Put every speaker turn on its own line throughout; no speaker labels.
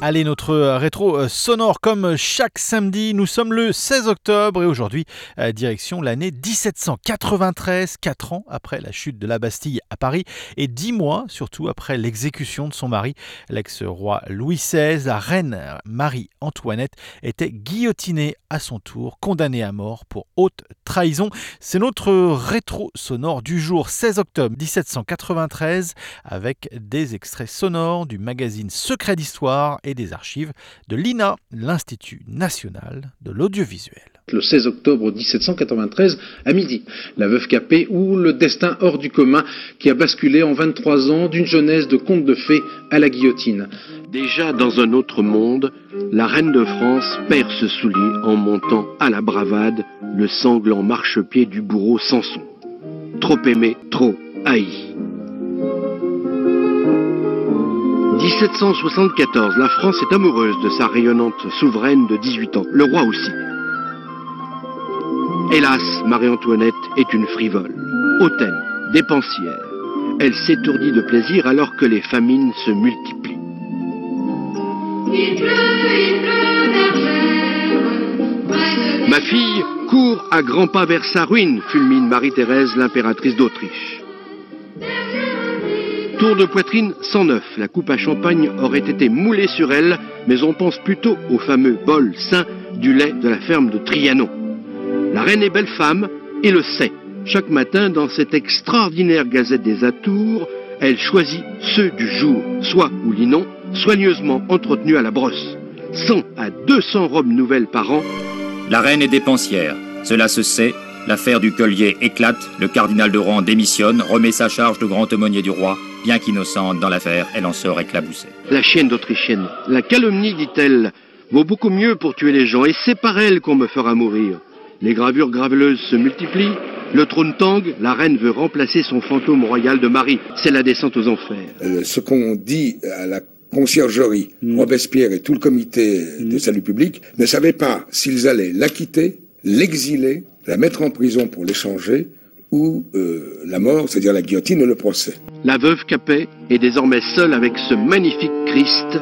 Allez, notre euh, rétro euh, sonore comme chaque samedi. Nous sommes le 16 octobre et aujourd'hui, euh, direction l'année 1793, 4 ans après la chute de la Bastille à Paris et 10 mois surtout après l'exécution de son mari, l'ex-roi Louis XVI. La reine Marie-Antoinette était guillotinée à son tour, condamnée à mort pour haute trahison. C'est notre rétro sonore du jour 16 octobre 1793 avec des extraits sonores du magazine Secret d'Histoire et des archives de l'INA, l'Institut national de l'audiovisuel.
Le 16 octobre 1793 à midi, la veuve Capet ou le destin hors du commun qui a basculé en 23 ans d'une jeunesse de conte de fées à la guillotine.
Déjà dans un autre monde, la reine de France perd ce soulier en montant à la bravade le sanglant marchepied du bourreau Samson. Trop aimé, trop haï. 1774, la France est amoureuse de sa rayonnante souveraine de 18 ans, le roi aussi. Hélas, Marie-Antoinette est une frivole, hautaine, dépensière. Elle s'étourdit de plaisir alors que les famines se multiplient. Ma fille court à grands pas vers sa ruine, fulmine Marie-Thérèse, l'impératrice d'Autriche. Tour de poitrine 109. La coupe à champagne aurait été moulée sur elle, mais on pense plutôt au fameux bol saint du lait de la ferme de Trianon. La reine est belle femme et le sait. Chaque matin, dans cette extraordinaire gazette des Atours, elle choisit ceux du jour, soit ou linon, soigneusement entretenus à la brosse. 100 à 200 robes nouvelles par an.
La reine est dépensière. Cela se sait. L'affaire du collier éclate. Le cardinal de Rouen démissionne, remet sa charge de grand aumônier du roi Bien qu'innocente dans l'affaire, elle en sort éclaboussée.
La chienne d'Autrichienne. La calomnie, dit-elle, vaut beaucoup mieux pour tuer les gens, et c'est par elle qu'on me fera mourir. Les gravures graveleuses se multiplient. Le trône tangue, la reine veut remplacer son fantôme royal de Marie. C'est la descente aux enfers.
Euh, ce qu'on dit à la conciergerie, mm. Robespierre et tout le comité de mm. salut public ne savaient pas s'ils allaient l'acquitter, l'exiler, la mettre en prison pour l'échanger ou euh, la mort, c'est-à-dire la guillotine ou le procès.
La veuve Capet est désormais seule avec ce magnifique Christ,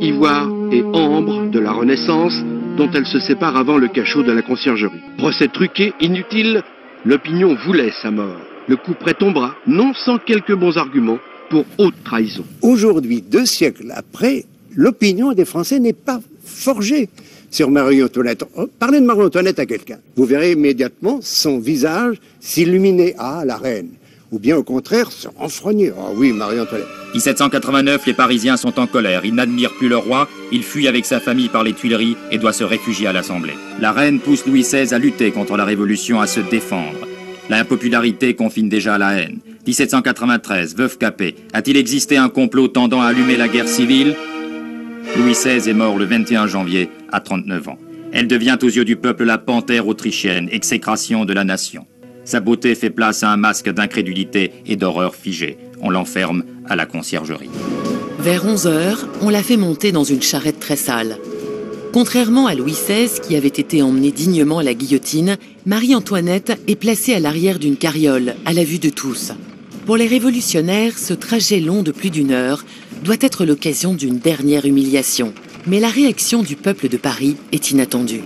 ivoire et ambre de la Renaissance, dont elle se sépare avant le cachot de la conciergerie. Procès truqué, inutile, l'opinion voulait sa mort. Le coup près tombera, non sans quelques bons arguments, pour haute trahison.
Aujourd'hui, deux siècles après, l'opinion des Français n'est pas forgée sur Marie-Antoinette. Oh, parlez de Marie-Antoinette à quelqu'un. Vous verrez immédiatement son visage s'illuminer. Ah, la reine. Ou bien au contraire, se renfrogner. Ah oui, Marie-Antoinette.
1789, les Parisiens sont en colère. Ils n'admirent plus le roi. Il fuit avec sa famille par les Tuileries et doit se réfugier à l'Assemblée. La reine pousse Louis XVI à lutter contre la Révolution, à se défendre. L'impopularité confine déjà à la haine. 1793, veuve Capet. A-t-il existé un complot tendant à allumer la guerre civile? Louis XVI est mort le 21 janvier à 39 ans. Elle devient aux yeux du peuple la panthère autrichienne, exécration de la nation. Sa beauté fait place à un masque d'incrédulité et d'horreur figée. On l'enferme à la conciergerie.
Vers 11 heures, on l'a fait monter dans une charrette très sale. Contrairement à Louis XVI, qui avait été emmené dignement à la guillotine, Marie-Antoinette est placée à l'arrière d'une carriole, à la vue de tous. Pour les révolutionnaires, ce trajet long de plus d'une heure doit être l'occasion d'une dernière humiliation. Mais la réaction du peuple de Paris est inattendue.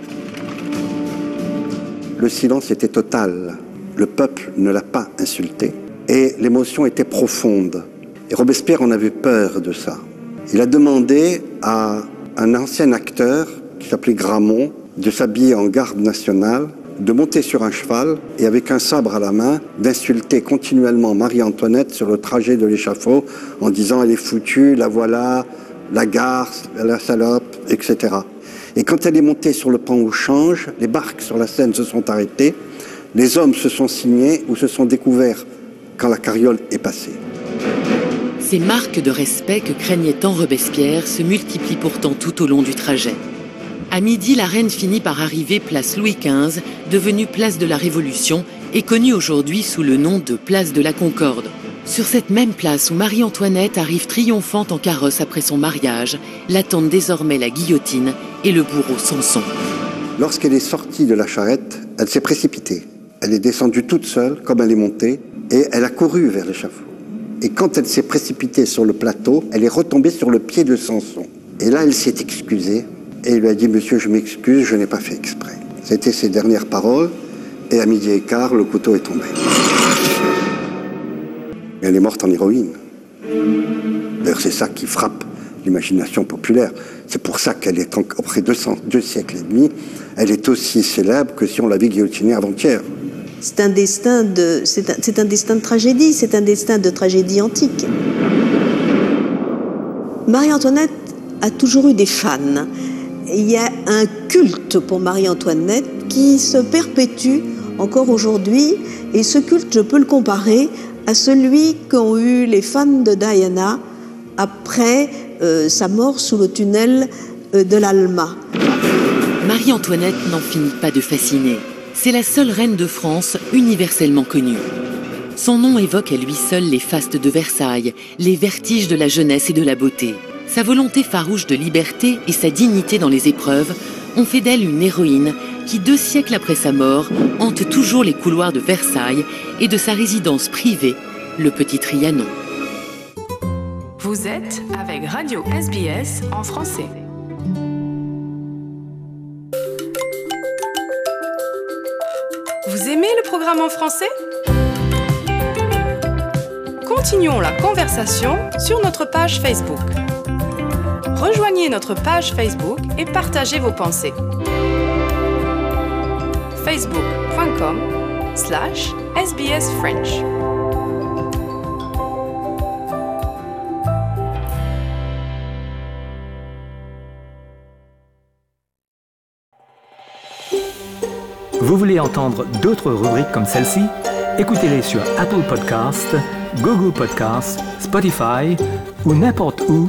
Le silence était total. Le peuple ne l'a pas insulté. Et l'émotion était profonde. Et Robespierre en avait peur de ça. Il a demandé à un ancien acteur qui s'appelait Gramont de s'habiller en garde nationale de monter sur un cheval et avec un sabre à la main, d'insulter continuellement Marie-Antoinette sur le trajet de l'échafaud en disant elle est foutue, la voilà, la garce, la salope, etc. Et quand elle est montée sur le pont au change, les barques sur la Seine se sont arrêtées, les hommes se sont signés ou se sont découverts quand la carriole est passée.
Ces marques de respect que craignait tant Robespierre se multiplient pourtant tout au long du trajet. À midi, la reine finit par arriver place Louis XV, devenue place de la Révolution et connue aujourd'hui sous le nom de place de la Concorde. Sur cette même place où Marie-Antoinette arrive triomphante en carrosse après son mariage, l'attendent désormais la guillotine et le bourreau Samson.
Lorsqu'elle est sortie de la charrette, elle s'est précipitée. Elle est descendue toute seule, comme elle est montée, et elle a couru vers l'échafaud. Et quand elle s'est précipitée sur le plateau, elle est retombée sur le pied de Samson. Et là, elle s'est excusée et il lui a dit Monsieur, je m'excuse, je n'ai pas fait exprès. C'était ses dernières paroles. Et à midi et quart, le couteau est tombé. Elle est morte en héroïne. D'ailleurs, c'est ça qui frappe l'imagination populaire. C'est pour ça qu'elle est, après deux, deux siècles et demi, elle est aussi célèbre que si on l'avait guillotinée avant-hier.
C'est un de, un, destin de tragédie, c'est un destin de tragédie antique. Marie-Antoinette a toujours eu des fans. Il y a un culte pour Marie-Antoinette qui se perpétue encore aujourd'hui, et ce culte, je peux le comparer à celui qu'ont eu les fans de Diana après euh, sa mort sous le tunnel euh, de l'Alma.
Marie-Antoinette n'en finit pas de fasciner. C'est la seule reine de France universellement connue. Son nom évoque à lui seul les fastes de Versailles, les vertiges de la jeunesse et de la beauté. Sa volonté farouche de liberté et sa dignité dans les épreuves ont fait d'elle une héroïne qui, deux siècles après sa mort, hante toujours les couloirs de Versailles et de sa résidence privée, le Petit Trianon.
Vous êtes avec Radio SBS en français. Vous aimez le programme en français? Continuons la conversation sur notre page Facebook. Rejoignez notre page Facebook et partagez vos pensées. facebook.com slash sbsfrench.
Vous voulez entendre d'autres rubriques comme celle-ci? Écoutez-les sur Apple Podcasts, Google Podcasts, Spotify ou n'importe où